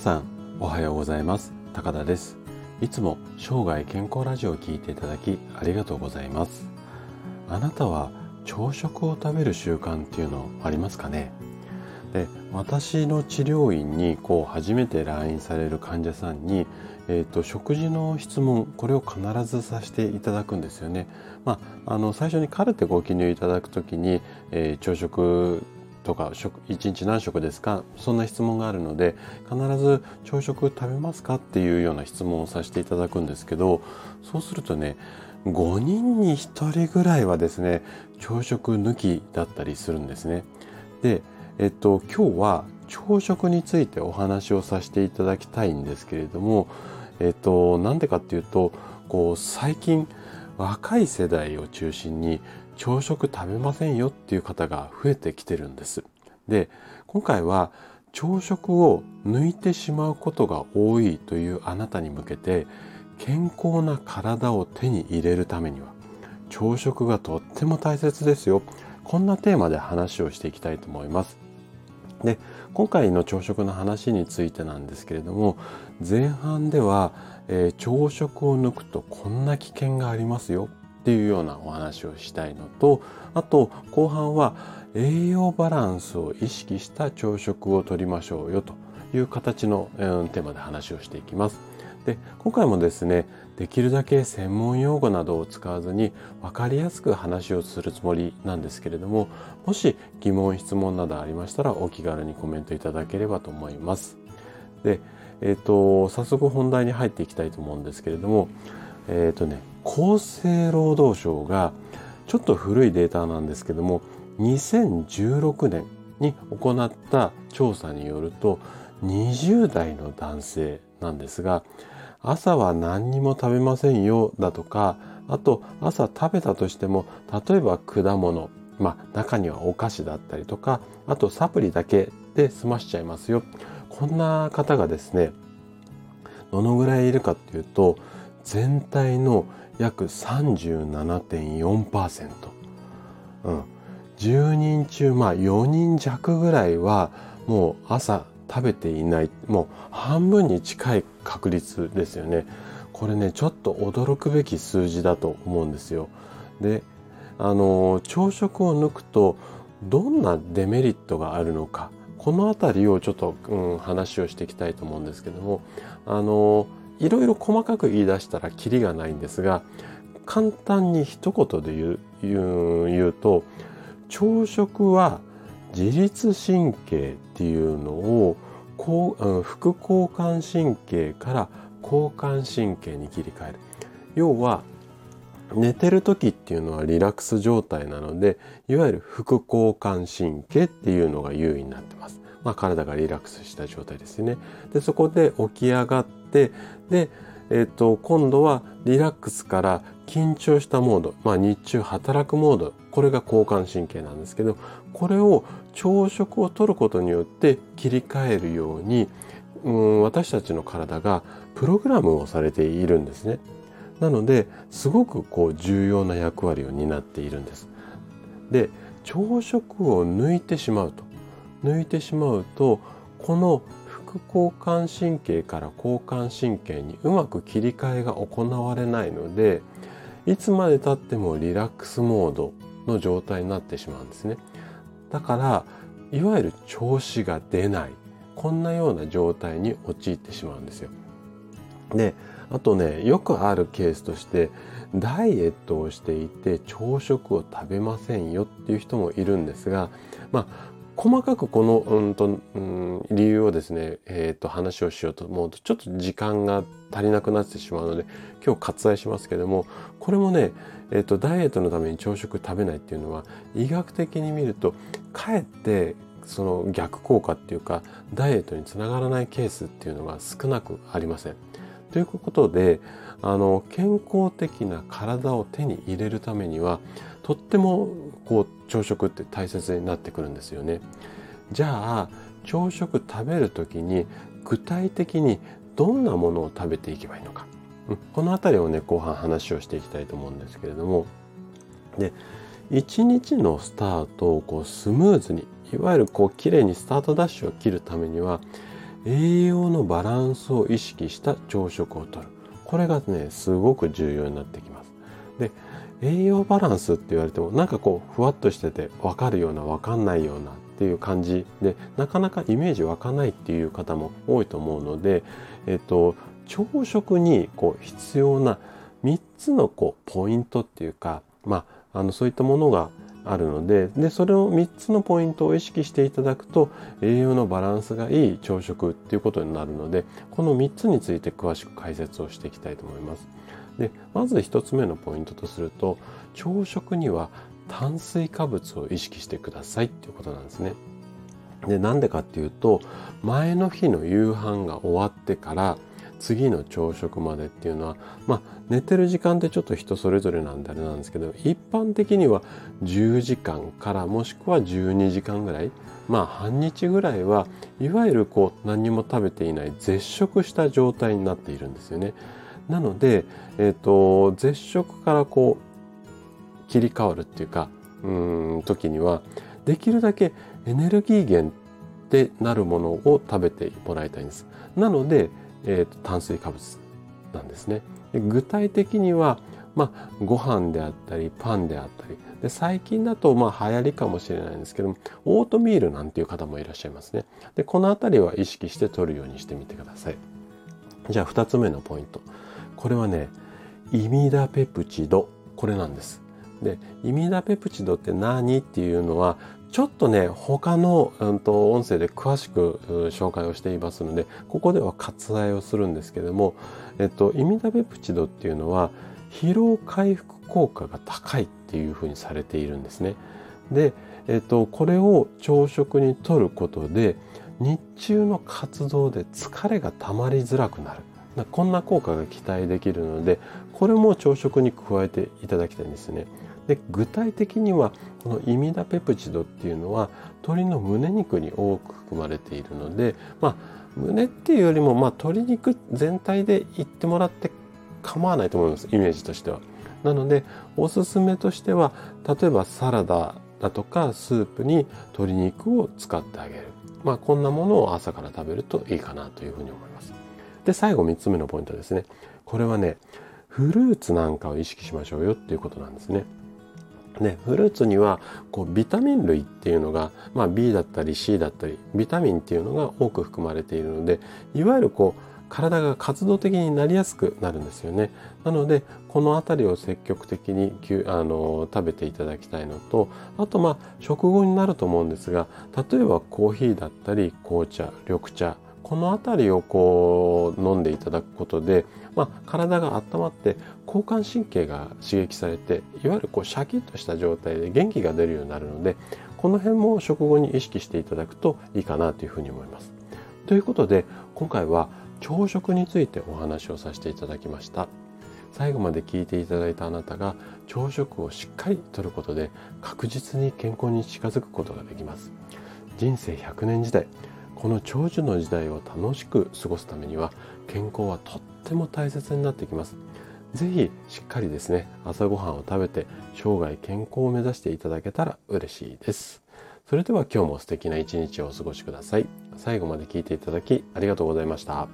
さんおはようございます。高田です。いつも生涯健康ラジオを聞いていただきありがとうございます。あなたは朝食を食べる習慣っていうのありますかね？で私の治療院にこう初めて来院される患者さんに、えーと、食事の質問これを必ずさせていただくんですよね。まあ、あの最初にカルテご記入いただく時に、えー、朝食とか食1日何食ですか？そんな質問があるので必ず朝食食べますか？っていうような質問をさせていただくんですけどそうするとね5人に1人ぐらいはですね朝食抜きだったりするんですね。でえっと、今日は朝食についてお話をさせていただきたいんですけれども、えっと、なんでかっていうと、こう、最近、若い世代を中心に朝食食べませんよっていう方が増えてきてるんです。で、今回は朝食を抜いてしまうことが多いというあなたに向けて、健康な体を手に入れるためには、朝食がとっても大切ですよ。こんなテーマで話をしていきたいと思います。で今回の朝食の話についてなんですけれども前半では、えー、朝食を抜くとこんな危険がありますよっていうようなお話をしたいのとあと後半は栄養バランスを意識した朝食をとりましょうよという形の、えー、テーマで話をしていきます。で今回もですねできるだけ専門用語などを使わずに分かりやすく話をするつもりなんですけれどももし疑問質問などありましたらお気軽にコメントいただければと思います。で、えっ、ー、と早速本題に入っていきたいと思うんですけれどもえっ、ー、とね厚生労働省がちょっと古いデータなんですけども2016年に行った調査によると20代の男性なんですが朝は何にも食べませんよだとかあと朝食べたとしても例えば果物まあ中にはお菓子だったりとかあとサプリだけで済ましちゃいますよ。こんな方がですねどのぐらいいるかっていうと全体の約37.4%、うん、10人中まあ4人弱ぐらいはもう朝食べていない。もう半分に近い確率ですよね。これねちょっと驚くべき数字だと思うんですよ。であの朝食を抜くとどんなデメリットがあるのか。この辺りをちょっと、うん、話をしていきたいと思うんですけども。あのいろいろ細かく言い出したらキリがないんですが簡単に一言で言う言う言うと朝食は自律神経っていうのをこう副交感神経から交感神経に切り替える要は寝てる時っていうのはリラックス状態なのでいわゆる副交感神経っていうのが優位になってます。まあ、体がリラックスした状態ですね。でそこで起き上がってでえっ、ー、と、今度はリラックスから緊張したモード、まあ日中働くモード、これが交感神経なんですけど、これを朝食をとることによって切り替えるように、うん、私たちの体がプログラムをされているんですね。なので、すごくこう重要な役割を担っているんです。で、朝食を抜いてしまうと。抜いてしまうと、この副交感神経から交感神経にうまく切り替えが行われないのでいつまでたってもリラックスモードの状態になってしまうんですね。だからいわゆる調子が出ないこんなような状態に陥ってしまうんですよ。であとねよくあるケースとしてダイエットをしていて朝食を食べませんよっていう人もいるんですがまあ細かくこの、うんと、うん、理由をですね、え、ー、と、話をしようと思うと、ちょっと時間が足りなくなってしまうので、今日割愛しますけども、これもね、え、ー、と、ダイエットのために朝食食べないっていうのは、医学的に見ると、かえって、その逆効果っていうか、ダイエットにつながらないケースっていうのが少なくありません。ということで、あの、健康的な体を手に入れるためには、とってもこう朝食って大切になってくるんですよね。じゃあ朝食食べる時に具体的にどんなものを食べていけばいいのか、うん、この辺りをね後半話をしていきたいと思うんですけれども。で一日のスタートをこうスムーズにいわゆるこう綺麗にスタートダッシュを切るためには栄養のバランスを意識した朝食をとる。これがねすごく重要になってきます。で栄養バランスって言われてもなんかこうふわっとしてて分かるような分かんないようなっていう感じでなかなかイメージ湧かないっていう方も多いと思うので、えっと、朝食にこう必要な3つのこうポイントっていうか、まあ、あのそういったものがあるのででそれを3つのポイントを意識していただくと栄養のバランスがいい朝食っていうことになるのでこの3つについて詳しく解説をしていきたいと思います。でまず1つ目のポイントとすると朝食には炭水化物を意識してくださいっていうことなんですね。でなんでかっていうと前の日の夕飯が終わってから次の朝食までっていうのはまあ寝てる時間ってちょっと人それぞれなんであれなんですけど一般的には10時間からもしくは12時間ぐらいまあ半日ぐらいはいわゆるこう何も食べていない絶食した状態になっているんですよね。なので、え、ー、と絶食からこう切り替わるっていうかうん時にはできるだけエネルギー源ってなるものを食べてもらいたいんです。なので、えーと、炭水化物なんですね。で具体的には、まあ、ご飯であったりパンであったりで最近だとまあ流行りかもしれないんですけどもオートミールなんていう方もいらっしゃいますね。でこの辺りは意識して取るようにしてみてください。じゃあ2つ目のポイント。これはねイミダペプチドこれなんです。でイミダペプチドって何っていうのはちょっとね他の、うん、と音声で詳しく紹介をしていますのでここでは割愛をするんですけども、えっと、イミダペプチドっていうのは疲労回復効果が高いっていうふうにされているんですね。で、えっと、これを朝食にとることで日中の活動で疲れがたまりづらくなる。こんな効果が期待できるのでこれも朝食に加えていただきたいんですね。で具体的にはこのイミダペプチドっていうのは鶏の胸肉に多く含まれているので、まあ、胸っていうよりも、まあ、鶏肉全体で言ってもらって構わないと思いますイメージとしては。なのでおすすめとしては例えばサラダだとかスープに鶏肉を使ってあげる。まあこんなものを朝から食べるといいかなというふうに思います。で最後3つ目のポイントですね。これはねフルーツなんかを意識しましょうよっていうことなんですね。ね、フルーツにはこうビタミン類っていうのが、まあ、B だったり C だったりビタミンっていうのが多く含まれているのでいわゆるこう体が活動的になりやすくなるんですよね。なのでこの辺りを積極的にあの食べていただきたいのとあとまあ食後になると思うんですが例えばコーヒーだったり紅茶緑茶この辺りをこう飲んでいただくことで、まあ、体が温まって交感神経が刺激されていわゆるこうシャキッとした状態で元気が出るようになるのでこの辺も食後に意識していただくといいかなというふうに思います。ということで今回は朝食についてお話をさせていただきました。最後まで聞いていただいたあなたが朝食をしっかりとることで確実に健康に近づくことができます。人生100年時代この長寿の時代を楽しく過ごすためには健康はとっても大切になってきます。是非しっかりですね朝ごはんを食べて生涯健康を目指していただけたら嬉しいです。それでは今日も素敵な一日をお過ごしください。最後まで聞いていただきありがとうございました。